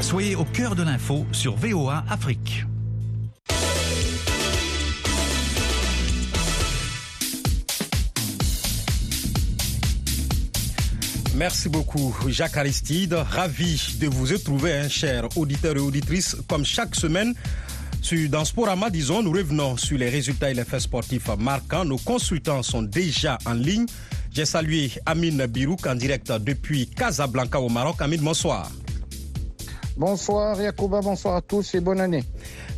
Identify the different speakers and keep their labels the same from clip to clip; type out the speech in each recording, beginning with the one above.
Speaker 1: Soyez au cœur de l'info sur VOA Afrique.
Speaker 2: Merci beaucoup, Jacques Aristide. Ravi de vous retrouver, hein, chers auditeurs et auditrices, comme chaque semaine. Dans Sporama, disons, nous revenons sur les résultats et les faits sportifs marquants. Nos consultants sont déjà en ligne. J'ai salué Amine Birouk en direct depuis Casablanca au Maroc. Amine, bonsoir.
Speaker 3: Bonsoir Yacouba, bonsoir à tous et bonne année.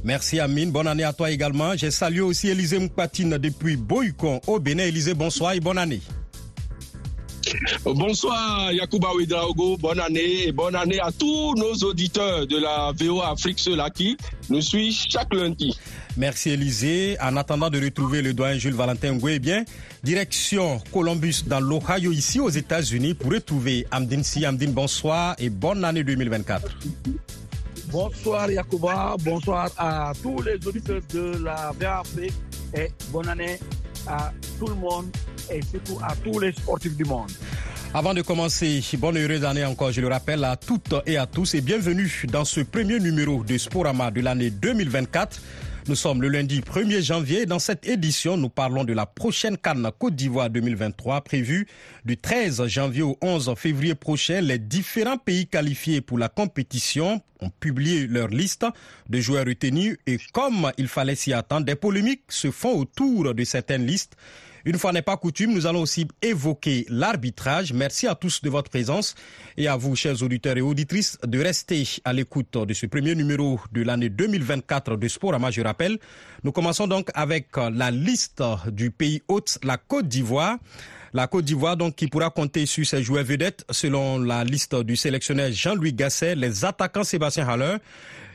Speaker 2: Merci Amine, bonne année à toi également. J'ai salué aussi Élisée Moukpatine depuis Boycon au Bénin. Élisée, bonsoir et bonne année.
Speaker 4: Bonsoir Yacouba Ouedraogo, bonne année et bonne année à tous nos auditeurs de la VOA Afrique, ceux-là qui nous suivent chaque lundi.
Speaker 2: Merci Élisée. En attendant de retrouver le doyen Jules Valentin Ngoué, eh bien, direction Columbus dans l'Ohio, ici aux États-Unis, pour retrouver Amdine Si. Amdine, bonsoir et bonne année 2024.
Speaker 5: Bonsoir Yacouba, bonsoir à tous les auditeurs de la VOA Afrique et bonne année à tout le monde et surtout à tous les sportifs du monde.
Speaker 2: Avant de commencer, bonne heureuse année encore, je le rappelle à toutes et à tous et bienvenue dans ce premier numéro de Sporama de l'année 2024. Nous sommes le lundi 1er janvier. Dans cette édition, nous parlons de la prochaine Cannes Côte d'Ivoire 2023 prévue du 13 janvier au 11 février prochain. Les différents pays qualifiés pour la compétition ont publié leur liste de joueurs retenus et comme il fallait s'y attendre, des polémiques se font autour de certaines listes. Une fois n'est pas coutume, nous allons aussi évoquer l'arbitrage. Merci à tous de votre présence et à vous, chers auditeurs et auditrices, de rester à l'écoute de ce premier numéro de l'année 2024 de Sporama. Je rappelle, nous commençons donc avec la liste du pays hôte, la Côte d'Ivoire. La Côte d'Ivoire, donc, qui pourra compter sur ses joueurs vedettes, selon la liste du sélectionneur Jean-Louis Gasset, les attaquants Sébastien Haller,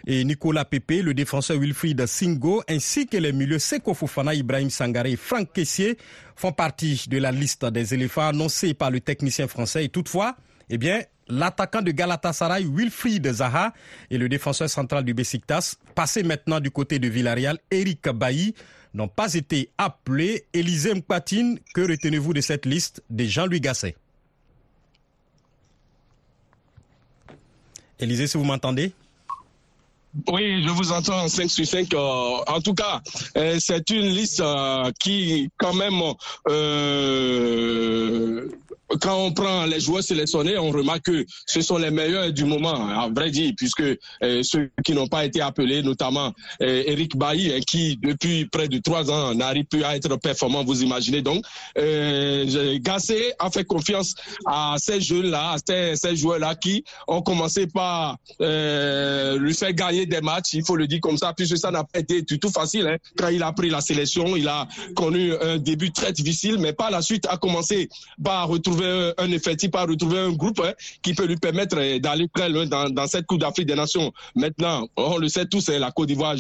Speaker 2: et Nicolas Pepe, le défenseur Wilfried Singo, ainsi que les milieux Seko Fofana, Ibrahim Sangaré et Franck Kessier font partie de la liste des éléphants annoncés par le technicien français. Et toutefois, eh bien, l'attaquant de Galatasaray, Wilfried Zaha, et le défenseur central du Besiktas, passé maintenant du côté de Villarreal, Eric Bailly, n'ont pas été appelés. Élisée Mpatine, que retenez-vous de cette liste de Jean-Louis Gasset? Élisée, si vous m'entendez?
Speaker 4: Oui, je vous entends en 5 sur 5. Euh, en tout cas, euh, c'est une liste euh, qui, quand même, quand on prend les joueurs sélectionnés, on remarque que ce sont les meilleurs du moment, à vrai dire, puisque ceux qui n'ont pas été appelés, notamment Eric Bailly, hein, qui depuis près de trois ans n'arrive plus à être performant, vous imaginez donc. Gassé a fait confiance à ces jeunes-là, à ces, joueurs-là qui ont commencé par lui faire gagner des matchs, il faut le dire comme ça, puisque ça n'a pas été du tout facile. Hein. Quand il a pris la sélection, il a connu un début très difficile, mais par la suite a commencé par retrouver un effectif, par retrouver un groupe hein, qui peut lui permettre d'aller très loin dans, cette Coupe d'Afrique des Nations. Maintenant, on le sait tous, hein, la Côte d'Ivoire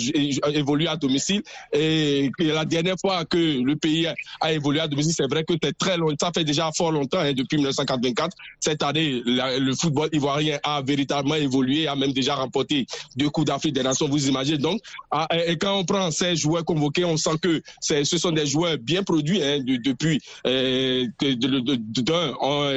Speaker 4: évolue à domicile et, la dernière fois que le pays a évolué à domicile, c'est vrai que c'est très long, ça fait déjà fort longtemps, hein, depuis 1984. Cette année, le football ivoirien a véritablement évolué, a même déjà remporté deux Coups d'Afrique des Nations, vous imaginez. Donc, ah, et quand on prend ces joueurs convoqués, on sent que ce sont des joueurs bien produits hein, depuis. Euh,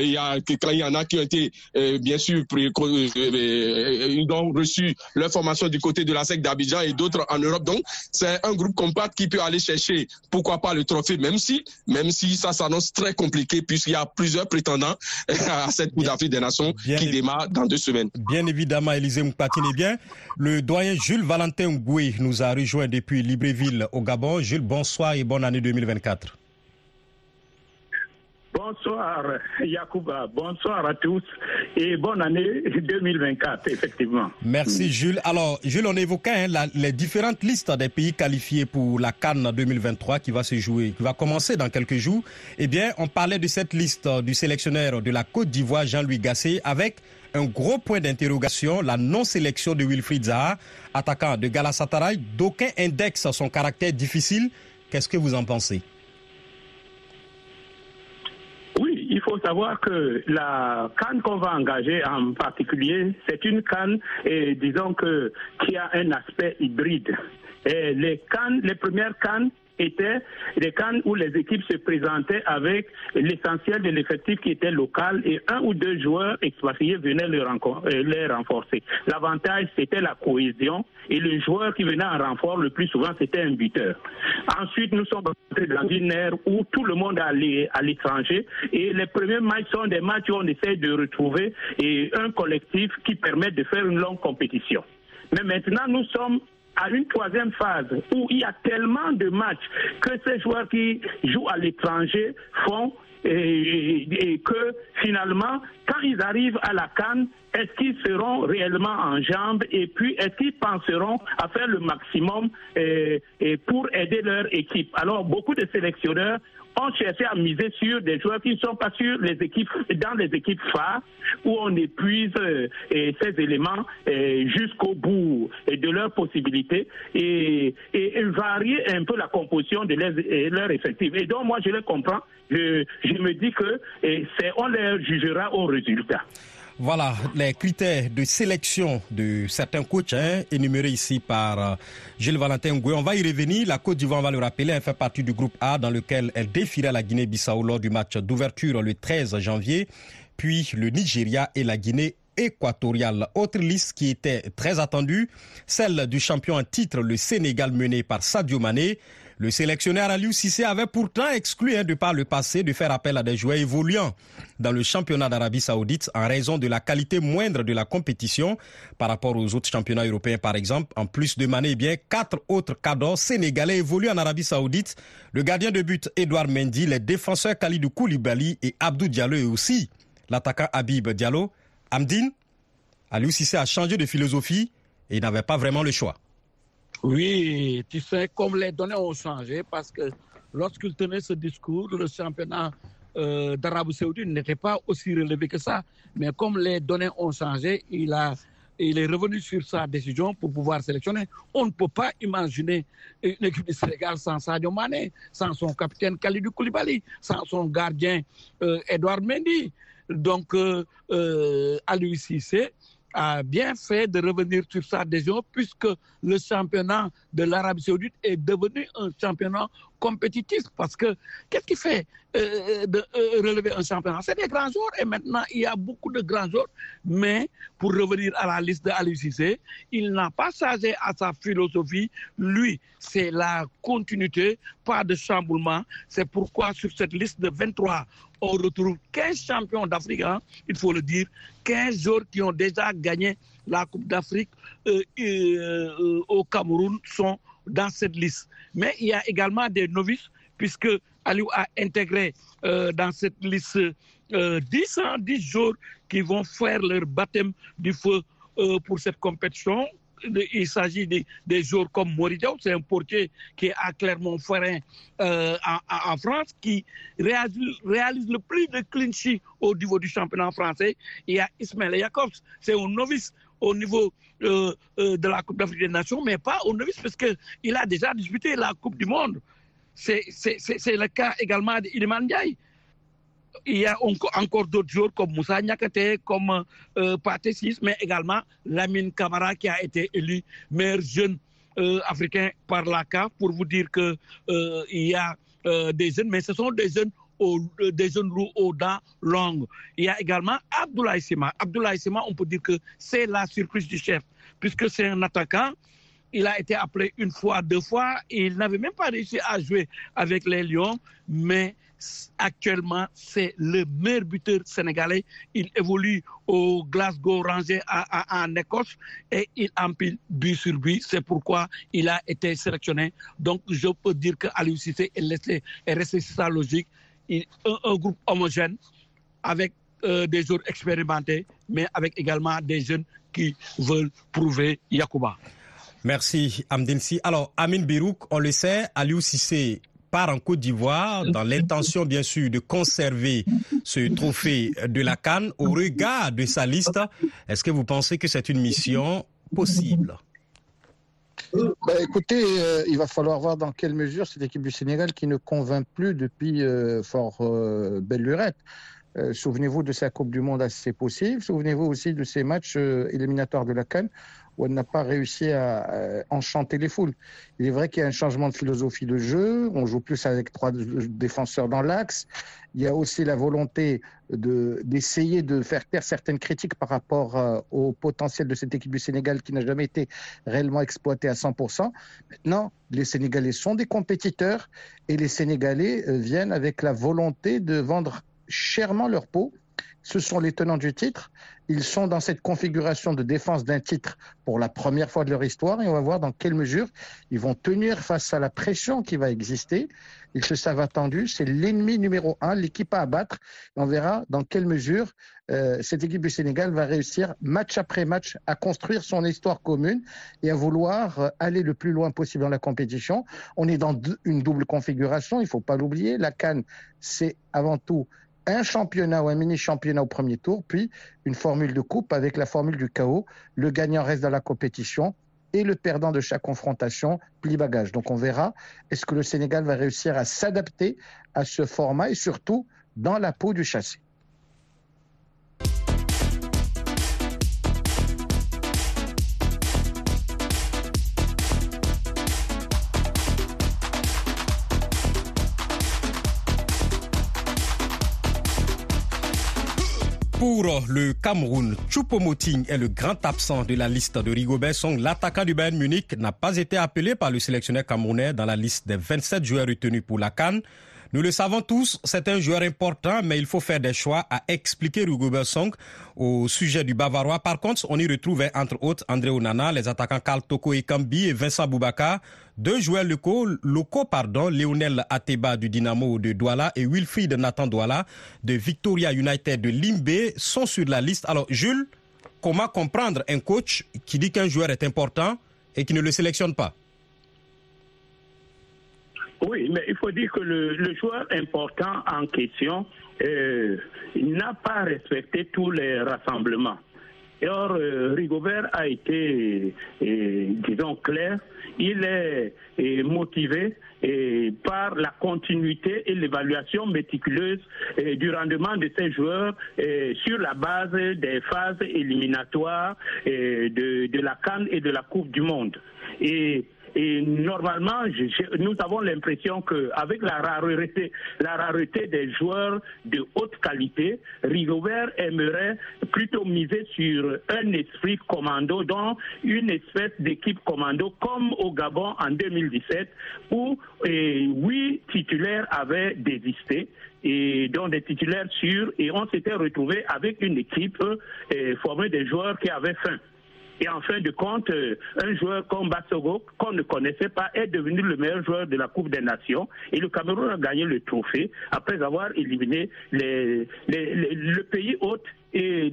Speaker 4: il y a il y en a qui ont été euh, bien sûr euh, ils ont reçu leur formation du côté de la SEC d'Abidjan et d'autres en Europe. Donc, c'est un groupe compact qui peut aller chercher, pourquoi pas le trophée, même si, même si ça s'annonce très compliqué puisqu'il y a plusieurs prétendants à cette Coupe d'Afrique des Nations qui démarre dans deux semaines.
Speaker 2: Bien évidemment, Élisée Moupatine, bien. Le doyen Jules Valentin Goué nous a rejoint depuis Libreville au Gabon. Jules, bonsoir et bonne année 2024.
Speaker 5: Bonsoir Yacouba, bonsoir à tous et bonne année 2024, effectivement.
Speaker 2: Merci Jules. Alors Jules, on évoquait hein, les différentes listes des pays qualifiés pour la Cannes 2023 qui va se jouer, qui va commencer dans quelques jours. Eh bien, on parlait de cette liste du sélectionneur de la Côte d'Ivoire, Jean-Louis Gasset, avec un gros point d'interrogation, la non-sélection de Wilfried Zaha, attaquant de Galatasaray. D'aucuns indexent son caractère difficile. Qu'est-ce que vous en pensez
Speaker 5: Oui, il faut savoir que la canne qu'on va engager en particulier, c'est une canne, et disons que qui a un aspect hybride. Et les cannes, les premières cannes
Speaker 6: étaient les Cannes où les équipes se présentaient avec l'essentiel de l'effectif qui était local et un ou deux joueurs expatriés venaient les, renforcer. L'avantage, c'était la cohésion et le joueur qui venait en renfort le plus souvent, c'était un buteur. Ensuite, nous sommes dans une ère où tout le monde est à l'étranger et les premiers matchs sont des matchs où on essaie de retrouver un collectif qui permet de faire une longue compétition. Mais maintenant, nous sommes à une troisième phase où il y a tellement de matchs que ces joueurs qui jouent à l'étranger font et, que finalement, quand ils arrivent à la Cannes, est-ce qu'ils seront réellement en jambes et puis est-ce qu'ils penseront à faire le maximum pour aider leur équipe? Alors, beaucoup de sélectionneurs on cherchait à miser sur des joueurs qui ne sont pas sur les équipes, dans les équipes phares, où on épuise euh, ces éléments euh, jusqu'au bout de leurs possibilités et, varier un peu la composition de leurs effectifs. Et donc, moi, je les comprends. Je, je me dis que on les jugera au résultat.
Speaker 2: Voilà les critères de sélection de certains coachs hein, énumérés ici par euh, Gilles Valentin Ngoué. On va y revenir. La Côte d'Ivoire, on va le rappeler, elle fait partie du groupe A dans lequel elle défierait la Guinée-Bissau lors du match d'ouverture le 13 janvier, puis le Nigeria et la Guinée équatoriale. Autre liste qui était très attendue, celle du champion en titre, le Sénégal mené par Sadio Mané. Le sélectionneur Aliou Sissé avait pourtant exclu, hein, de par le passé, de faire appel à des joueurs évoluant dans le championnat d'Arabie Saoudite en raison de la qualité moindre de la compétition par rapport aux autres championnats européens, par exemple. En plus de Mané, eh bien, quatre autres cadres sénégalais évoluent en Arabie Saoudite. Le gardien de but, Edouard Mendy, les défenseurs Khalidou Koulibaly et Abdou Diallo et aussi l'attaquant Habib Diallo. Amdine, Aliou Sissé a changé de philosophie et n'avait pas vraiment le choix.
Speaker 5: Oui, tu sais, comme les données ont changé, parce que lorsqu'il tenait ce discours, le championnat euh, d'Arabie Saoudite n'était pas aussi relevé que ça. Mais comme les données ont changé, il, a, il est revenu sur sa décision pour pouvoir sélectionner. On ne peut pas imaginer une équipe du Sénégal sans Sadio Mané, sans son capitaine Khalidou Koulibaly, sans son gardien euh, Edouard Mendy. Donc, à lui, c'est a bien fait de revenir sur sa décision puisque le championnat de l'Arabie saoudite est devenu un championnat compétitif parce que qu'est-ce qui fait euh, de euh, relever un championnat? C'est des grands joueurs et maintenant il y a beaucoup de grands joueurs mais pour revenir à la liste de Cissé, il n'a pas changé à sa philosophie. Lui, c'est la continuité, pas de chamboulement. C'est pourquoi sur cette liste de 23 on retrouve 15 champions d'Afrique, hein, il faut le dire, 15 joueurs qui ont déjà gagné la Coupe d'Afrique euh, euh, au Cameroun sont dans cette liste. Mais il y a également des novices, puisque Aliou a intégré euh, dans cette liste 10, 10 joueurs qui vont faire leur baptême du feu pour cette compétition il s'agit des, des, joueurs comme Moridio, c'est un portier qui est à Clermont-Ferrand euh, en, France, qui réalise, le plus de clinch au niveau du championnat français. Il y a Ismaël Jacobs, c'est un novice au niveau euh, euh, de la Coupe d'Afrique des Nations, mais pas au novice parce qu'il a déjà disputé la Coupe du Monde. C'est le cas également d'Iliman Ndiaye il y a encore d'autres joueurs comme Moussa Nyakate, comme euh, mais également Lamine Kamara qui a été élu meilleur jeune euh, africain par la CAF pour vous dire qu'il euh, y a euh, des jeunes, mais ce sont des jeunes des jeunes roues aux dents longues. Il y a également Abdoulaye Sima. Abdoulaye Sima, on peut dire que c'est la surprise du chef, puisque c'est un attaquant. Il a été appelé une fois, deux fois. Il n'avait même pas réussi à jouer avec les Lions, mais actuellement, c'est le meilleur buteur sénégalais. Il évolue au Glasgow Rangers en Écosse et il empile but sur but. C'est pourquoi il a été sélectionné. Donc, je peux dire que Cissé est resté, sa logique. un, groupe homogène avec euh, des joueurs expérimentés, mais avec également des jeunes qui veulent prouver Yakuba.
Speaker 2: Merci Amdensi. Alors, Amin Birouk, on le sait, Aliou Cissé part en Côte d'Ivoire dans l'intention bien sûr de conserver ce trophée de la Cannes au regard de sa liste. Est-ce que vous pensez que c'est une mission possible?
Speaker 3: Bah, écoutez, euh, il va falloir voir dans quelle mesure cette équipe du Sénégal qui ne convainc plus depuis euh, fort euh, belle lurette. Souvenez-vous de sa Coupe du Monde assez possible. Souvenez-vous aussi de ses matchs éliminatoires de la Cannes où elle n'a pas réussi à enchanter les foules. Il est vrai qu'il y a un changement de philosophie de jeu. On joue plus avec trois défenseurs dans l'axe. Il y a aussi la volonté d'essayer de, faire taire certaines critiques par rapport euh, au potentiel de cette équipe du Sénégal qui n'a jamais été réellement exploitée à 100%. Maintenant, les Sénégalais sont des compétiteurs et les Sénégalais euh, viennent avec la volonté de vendre chèrement leur peau ce sont les tenants du titre. Ils sont dans cette configuration de défense d'un titre pour la première fois de leur histoire et on va voir dans quelle mesure ils vont tenir face à la pression qui va exister. Ils se savent attendus. C'est l'ennemi numéro un, l'équipe à abattre. on verra dans quelle mesure euh, cette équipe du Sénégal va réussir match après match à construire son histoire commune et à vouloir euh, aller le plus loin possible dans la compétition. On est dans une double configuration, il ne faut pas l'oublier. La Cannes, c'est avant tout un championnat ou un mini-championnat au premier tour, puis une formule de coupe avec la formule du chaos. Le gagnant reste dans la compétition et le perdant de chaque confrontation plie bagage. Donc on verra, est-ce que le Sénégal va réussir à s'adapter à ce format et surtout dans la peau du chassé.
Speaker 2: Pour le Cameroun, Choupo-Moting est le grand absent de la liste de Rigobert Song. L'attaquant du Bayern Munich n'a pas été appelé par le sélectionneur camerounais dans la liste des 27 joueurs retenus pour la Cannes. Nous le savons tous, c'est un joueur important, mais il faut faire des choix à expliquer Rigobert Song au sujet du Bavarois. Par contre, on y retrouve entre autres André Onana, les attaquants Karl Toko Ekambi et Vincent Boubaka, deux joueurs locaux, locaux pardon, Lionel Ateba du Dynamo de Douala et Wilfried Nathan Douala de Victoria United de Limbe sont sur la liste. Alors, Jules, comment comprendre un coach qui dit qu'un joueur est important et qui ne le sélectionne pas?
Speaker 6: Mais il faut dire que le, joueur important en question euh, n'a pas respecté tous les rassemblements. or, euh, Rigobert a été, euh, disons, clair. Il est motivé par la continuité et l'évaluation méticuleuse du rendement de ces joueurs sur la base des phases éliminatoires de, de la Cannes et de la Coupe du Monde. Et et normalement, nous avons l'impression qu'avec la rareté, la rareté des joueurs de haute qualité, Rigobert aimerait plutôt miser sur un esprit commando, donc une espèce d'équipe commando comme au Gabon en 2017, où huit titulaires avaient désisté et dont des titulaires sûrs, et on s'était retrouvé avec une équipe formée de joueurs qui avaient faim. Et en fin de compte, euh, un joueur comme Bassogo, qu'on ne connaissait pas, est devenu le meilleur joueur de la Coupe des Nations. Et le Cameroun a gagné le trophée après avoir éliminé le pays hôte et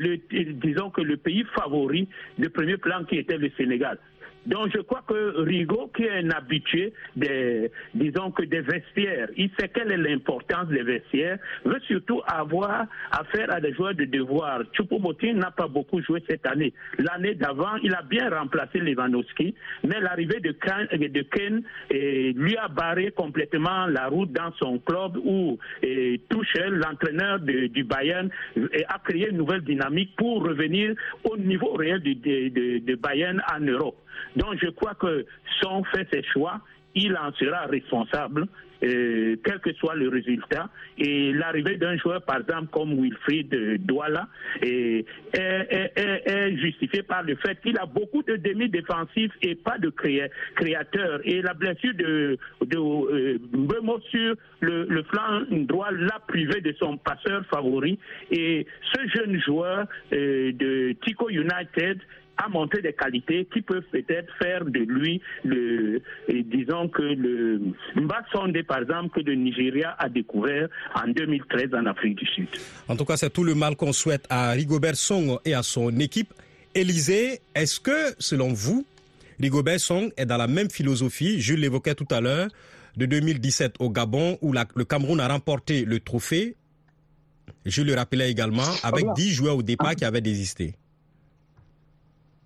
Speaker 6: disons que le pays favori de premier plan qui était le Sénégal. Donc je crois que Rigaud, qui est un habitué des, disons que des vestiaires, il sait quelle est l'importance des vestiaires, veut surtout avoir affaire à des joueurs de devoir. Choupo-Moting n'a pas beaucoup joué cette année. L'année d'avant, il a bien remplacé Lewandowski, mais l'arrivée de Ken, de Ken lui a barré complètement la route dans son club où Tuchel, l'entraîneur du Bayern, a créé une nouvelle dynamique pour revenir au niveau réel de, de Bayern en Europe. Donc je crois que si on fait ses choix, il en sera responsable, euh, quel que soit le résultat. Et l'arrivée d'un joueur, par exemple, comme Wilfried Douala, est, est, justifiée par le fait qu'il a beaucoup de demi-défensifs et pas de créateurs. Et la blessure de, de euh, sur le, flanc droit l'a privé de son passeur favori. Et ce jeune joueur euh, de Tico United a montré des qualités qui peuvent peut-être faire de lui le, disons que le Mbasonde, par exemple, que le Nigeria a découvert en 2013 en Afrique du Sud.
Speaker 2: En tout cas, c'est tout le mal qu'on souhaite à Rigobert Song et à son équipe. Élisée, est-ce que, selon vous, Rigobert Song est dans la même philosophie, je l'évoquais tout à l'heure, de 2017 au Gabon, où le Cameroun a remporté le trophée, je le rappelais également, avec 10 joueurs au départ qui avaient désisté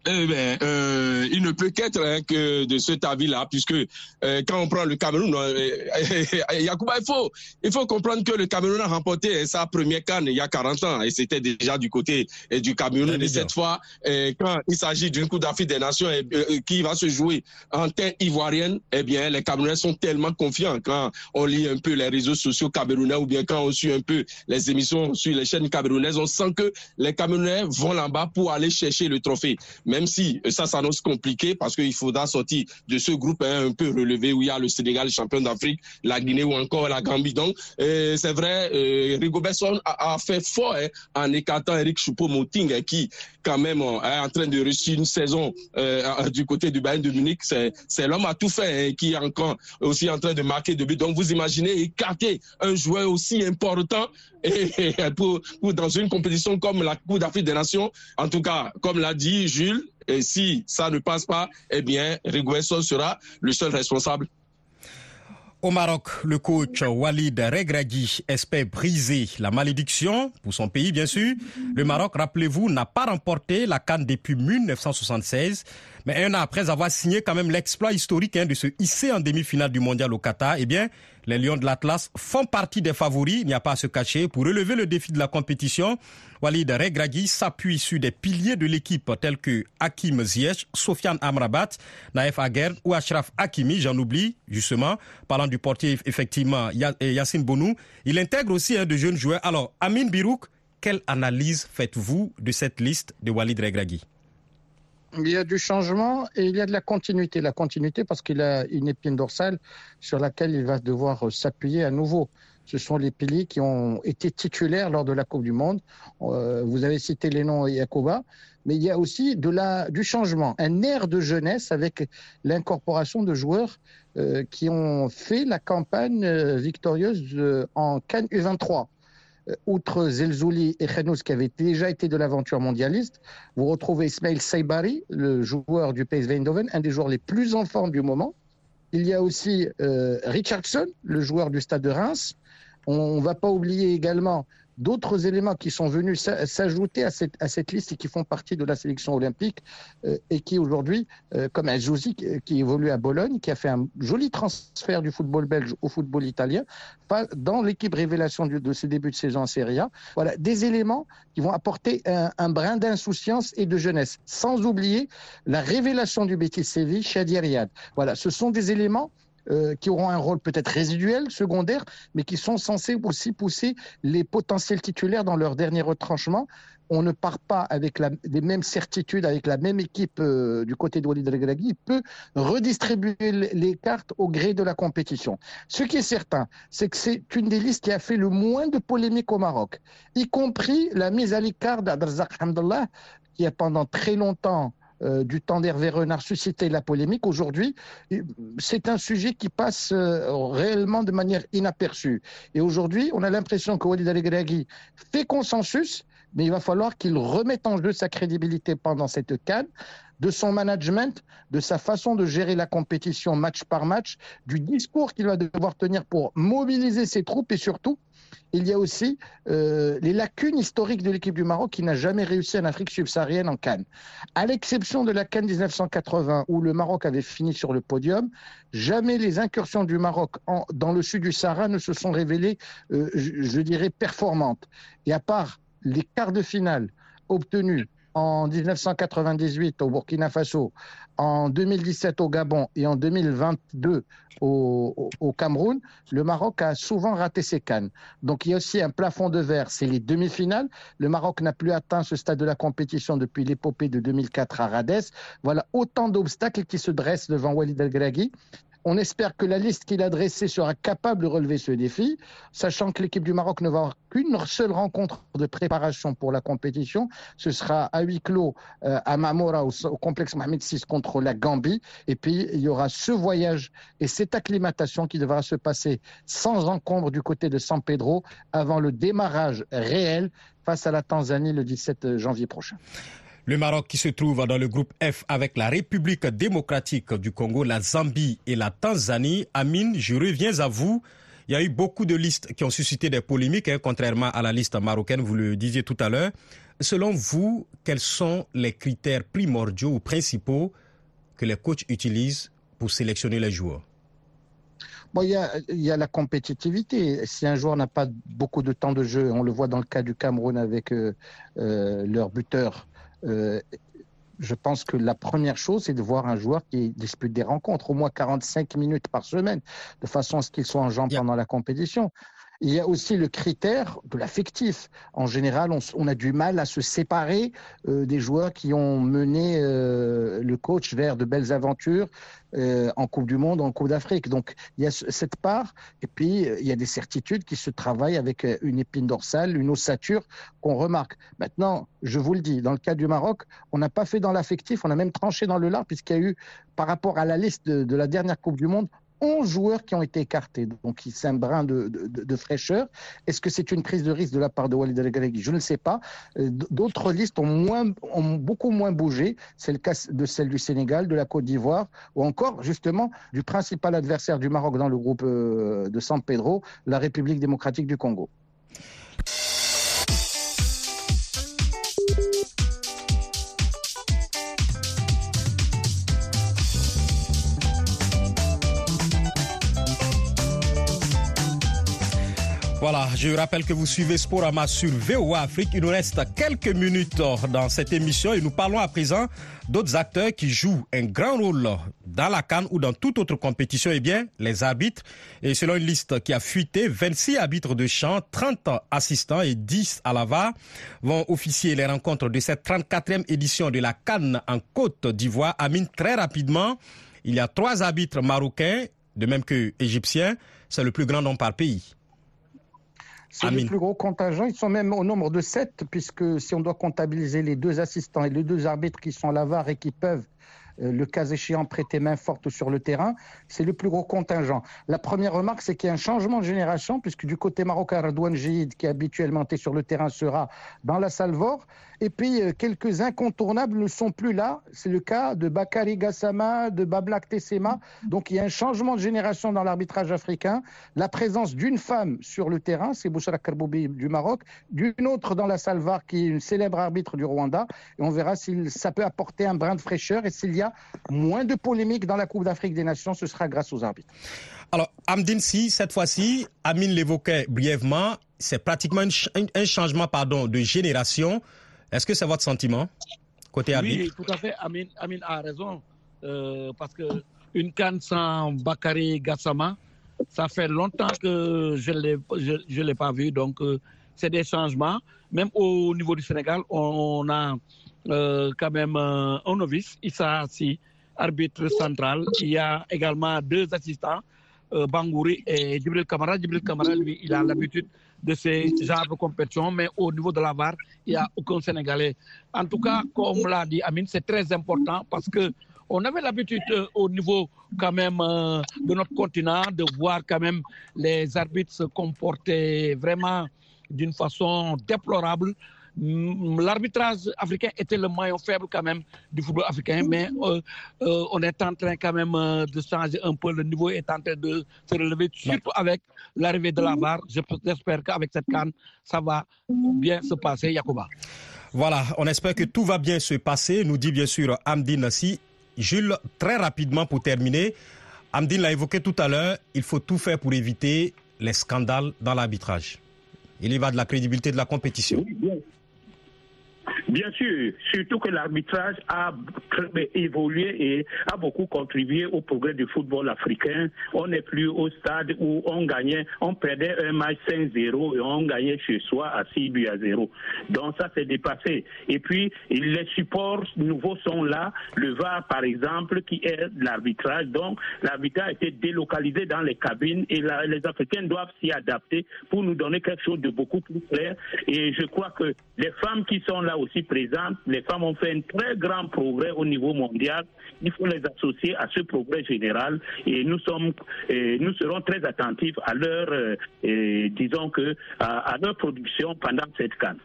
Speaker 4: eh bien, euh, il ne peut qu'être hein, que de cet avis-là, puisque quand on prend le Cameroun, Yacouba, il faut, il faut comprendre que le Cameroun a remporté sa première canne il y a 40 ans, et c'était déjà du côté du Cameroun. Et cette fois, quand il s'agit d'une Coupe d'Afrique des Nations qui va se jouer en terre ivoirienne, eh bien, les Camerounais sont tellement confiants quand on lit un peu les réseaux sociaux camerounais ou bien quand on suit un peu les émissions sur les chaînes camerounaises, on sent que les Camerounais vont là-bas pour aller chercher le trophée. Même si ça s'annonce compliqué parce qu'il faudra sortir de ce groupe hein, un peu relevé où il y a le Sénégal, champion d'Afrique, la Guinée ou encore la Gambie. Donc, euh, c'est vrai, euh, Rigobert a, fait fort hein, en écartant Eric Choupo-Moting hein, qui, quand même, est en train de réussir une saison euh, du côté du Bayern de Munich. C'est l'homme à tout fait qui est encore aussi en train de marquer de buts. Donc, vous imaginez écarter un joueur aussi important et, pour, dans une compétition comme la Coupe d'Afrique des Nations, en tout cas, comme l'a dit Jules, si ça ne passe pas, eh bien, Riguesso sera le seul responsable.
Speaker 2: Au Maroc, le coach Walid Regragui espère briser la malédiction pour son pays, bien sûr. Le Maroc, rappelez-vous, n'a pas remporté la Cannes depuis 1976. Mais un an après avoir signé quand même l'exploit historique hein, de se hisser en demi-finale du mondial au Qatar, eh bien, les Lions de l'Atlas font partie des favoris, il n'y a pas à se cacher. Pour relever le défi de la compétition, Walid Regragui s'appuie sur des piliers de l'équipe tels que Hakim Ziyech, Sofiane Amrabat, Naef Aguerd ou Ashraf Hakimi, j'en oublie justement. Parlant du portier, effectivement, Yassine Bonou. Il intègre aussi un de jeunes joueurs. Alors, Amin Birouk, quelle analyse faites-vous de cette liste de Walid Regragui?
Speaker 3: Il y a du changement et il y a de la continuité. La continuité parce qu'il a une épine dorsale sur laquelle il va devoir s'appuyer à nouveau. Ce sont les piliers qui ont été titulaires lors de la Coupe du Monde. Euh, vous avez cité les noms Yakuba, mais il y a aussi du changement, un air de jeunesse avec l'incorporation de joueurs euh, qui ont fait la campagne euh, victorieuse en Cannes U23. Euh, outre Zelzouli et Khenous qui avaient déjà été de l'aventure mondialiste, vous retrouvez Ismail Saibari, le joueur du PSV Eindhoven, un des joueurs les plus en forme du moment. Il y a aussi euh, Richardson, le joueur du Stade de Reims. On ne va pas oublier également d'autres éléments qui sont venus s'ajouter à cette, à cette liste et qui font partie de la sélection olympique euh, et qui aujourd'hui, euh, comme Azouzi qui, qui, évolue à Bologne, qui a fait un joli transfert du football belge au football italien, dans l'équipe révélation de ses débuts de saison en Serie A. Voilà, des éléments qui vont apporter un, un brin d'insouciance et de jeunesse, sans oublier la révélation du Betis Séville, Shadi Riyad. Voilà, ce sont des éléments euh, qui auront un rôle peut-être résiduel, secondaire, mais qui sont censés aussi pousser les potentiels titulaires dans leur dernier retranchement. On ne part pas avec la, les mêmes certitudes, avec la même équipe euh, du côté de Walid El Il peut redistribuer les cartes au gré de la compétition. Ce qui est certain, c'est que c'est une des listes qui a fait le moins de polémiques au Maroc, y compris la mise à l'écart d'Adrzak Hamdallah, qui a pendant très longtemps euh, du temps d'Hervé Renard suscité la polémique. Aujourd'hui, c'est un sujet qui passe euh, réellement de manière inaperçue. Et aujourd'hui, on a l'impression que Walid al fait consensus, mais il va falloir qu'il remette en jeu sa crédibilité pendant cette canne de son management, de sa façon de gérer la compétition match par match, du discours qu'il va devoir tenir pour mobiliser ses troupes et surtout il y a aussi euh, les lacunes historiques de l'équipe du Maroc qui n'a jamais réussi en Afrique subsaharienne en Cannes. À l'exception de la Cannes 1980 où le Maroc avait fini sur le podium, jamais les incursions du Maroc dans le sud du Sahara ne se sont révélées, euh, je, dirais, performantes. Et à part les quarts de finale obtenus en 1998 au Burkina Faso, en 2017 au Gabon et en 2022 au, Cameroun, le Maroc a souvent raté ses cannes. Donc il y a aussi un plafond de verre, c'est les demi-finales. Le Maroc n'a plus atteint ce stade de la compétition depuis l'épopée de 2004 à Rades. Voilà autant d'obstacles qui se dressent devant Walid El-Gragui. On espère que la liste qu'il a dressée sera capable de relever ce défi, sachant que l'équipe du Maroc ne va avoir qu'une seule rencontre de préparation pour la compétition. Ce sera à huis clos euh, à Mamora au, complexe Mohamed VI contre la Gambie. Et puis il y aura ce voyage et cette acclimatation qui devra se passer sans encombre du côté de San Pedro avant le démarrage réel face à la Tanzanie le 17 janvier prochain.
Speaker 2: Le Maroc qui se trouve dans le groupe F avec la République démocratique du Congo, la Zambie et la Tanzanie. Amine, je reviens à vous. Il y a eu beaucoup de listes qui ont suscité des polémiques, hein, contrairement à la liste marocaine, vous le disiez tout à l'heure. Selon vous, quels sont les critères primordiaux ou principaux que les coachs utilisent pour sélectionner les joueurs?
Speaker 3: Bon, il, y a, la compétitivité. Si un joueur n'a pas beaucoup de temps de jeu, on le voit dans le cas du Cameroun avec euh, euh, leur buteur, euh, je pense que la première chose, c'est de voir un joueur qui dispute des rencontres, au moins 45 minutes par semaine, de façon à ce qu'il soit en jambes pendant la compétition. Il y a aussi le critère de l'affectif. En général, on, a du mal à se séparer euh, des joueurs qui ont mené euh, le coach vers de belles aventures euh, en Coupe du Monde, en Coupe d'Afrique. Donc, il y a cette part. Et puis, il y a des certitudes qui se travaillent avec une épine dorsale, une ossature qu'on remarque. Maintenant, je vous le dis, dans le cas du Maroc, on n'a pas fait dans l'affectif, on a même tranché dans le lard, puisqu'il y a eu, par rapport à la liste de la dernière Coupe du Monde, 11 joueurs qui ont été écartés. Donc, c'est un brin de, fraîcheur. Est-ce que c'est une prise de risque de la part de Walid El Je ne sais pas. Euh, d'autres listes ont, ont beaucoup moins bougé. C'est le cas de celle du Sénégal, de la Côte d'Ivoire, ou encore, justement, du principal adversaire du Maroc dans le groupe euh, de San Pedro, la République démocratique du Congo.
Speaker 2: Voilà, je rappelle que vous suivez Sporama sur VOA Afrique. Il nous reste quelques minutes dans cette émission et nous parlons à présent d'autres acteurs qui jouent un grand rôle dans la Cannes ou dans toute autre compétition. Eh bien, les arbitres. Et selon une liste qui a fuité, 26 arbitres de champ, 30 assistants et 10 à la VAR vont officier les rencontres de cette 34e édition de la Cannes en Côte d'Ivoire. Amine, très rapidement, il y a trois arbitres marocains, de même que égyptiens. C'est le plus grand nombre par pays.
Speaker 3: C'est le plus gros contingent. Ils sont même au nombre de sept, puisque si on doit comptabiliser les deux assistants et les deux arbitres qui sont à la VAR et qui peuvent, euh, le cas échéant, prêter main forte sur le terrain, c'est le plus gros contingent. La première remarque, c'est qu'il y a un changement de génération, puisque du côté marocain, Radouane Jihid, qui habituellement était sur le terrain, sera dans la Salvor. Et puis, euh, quelques incontournables ne sont plus là. C'est le cas de Bakari Gassama, de Bablak Tessema. Donc, il y a un changement de génération dans l'arbitrage africain. La présence d'une femme sur le terrain, c'est Bouchara Karboubi du Maroc, d'une autre dans la Salvar, qui est une célèbre arbitre du Rwanda. Et on verra si ça peut apporter un brin de fraîcheur. Et s'il y a moins de polémiques dans la Coupe d'Afrique des Nations, ce sera grâce aux arbitres.
Speaker 2: Alors, Amdine, si cette fois-ci, Amine l'évoquait brièvement, c'est pratiquement un, changement de génération. Est-ce que c'est votre sentiment côté arbitre
Speaker 5: Oui, tout à fait. Amine, a raison. Euh, parce que une canne sans Bakary Gassama, ça fait longtemps que je ne je, je l'ai pas vu. Donc, euh, c'est des changements. Même au niveau du Sénégal, on, a euh, quand même un novice, Issa Assi, arbitre central. Il y a également deux assistants, Bangouri et Djibril Kamara. Djibril Kamara, lui, il a l'habitude de ces genres de compétition, mais au niveau de la VAR, il n'y a aucun Sénégalais. En tout cas, comme l'a dit Amine, c'est très important parce que on avait l'habitude euh, au niveau quand même euh, de notre continent de voir quand même les arbitres se comporter vraiment d'une façon déplorable l'arbitrage africain était le maillon faible quand même du football africain, mais euh, euh, on est en train quand même euh, de changer un peu. Le niveau est en train de se relever, surtout avec l'arrivée de la VAR. J'espère qu'avec cette canne, ça va bien se passer, Yacouba.
Speaker 2: Voilà, on espère que tout va bien se passer, nous dit bien sûr Amdine Nassi. Jules, très rapidement pour terminer, Amdine l'a évoqué tout à l'heure, il faut tout faire pour éviter les scandales dans l'arbitrage. Il y va de la crédibilité de la compétition.
Speaker 6: Bien sûr, surtout que l'arbitrage a évolué et a beaucoup contribué au progrès du football africain. On n'est plus au stade où on gagnait, on perdait un match 5-0 et on gagnait chez soi à 6 buts à 0. Donc ça s'est dépassé. Et puis, les supports nouveaux sont là. Le VAR, par exemple, qui est l'arbitrage. Donc, l'arbitrage a été délocalisé dans les cabines et les Africains doivent s'y adapter pour nous donner quelque chose de beaucoup plus clair. Et je crois que les femmes qui sont là aussi présentes, les femmes ont fait un très grand progrès au niveau mondial. Il faut les associer à ce progrès général et nous sommes, nous serons très attentifs à leur, euh, disons que, à, à leur production pendant cette canne.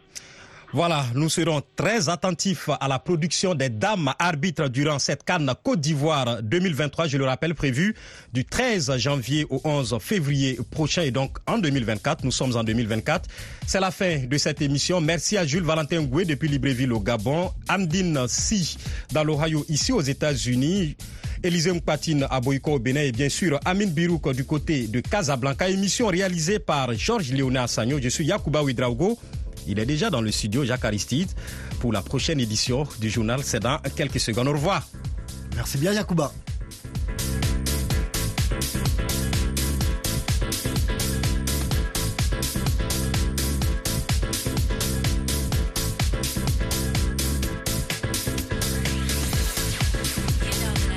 Speaker 2: Voilà, nous serons très attentifs à la production des dames arbitres durant cette Cannes Côte d'Ivoire 2023, je le rappelle, prévu du 13 janvier au 11 février prochain et donc en 2024. Nous sommes en 2024. C'est la fin de cette émission. Merci à Jules Valentin Goué depuis Libreville au Gabon, Amdine Si dans l'Ohio ici aux États-Unis. Élisée Mpatine à Boyko au Bénin et bien sûr Amine Birouk du côté de Casablanca. Émission réalisée par Georges Léonard Sagno. Je suis Yacouba Ouidraogo. Il est déjà dans le studio, Jacques Aristide, pour la prochaine édition du journal. C'est dans quelques secondes. Au revoir.
Speaker 7: Merci bien, Yacouba.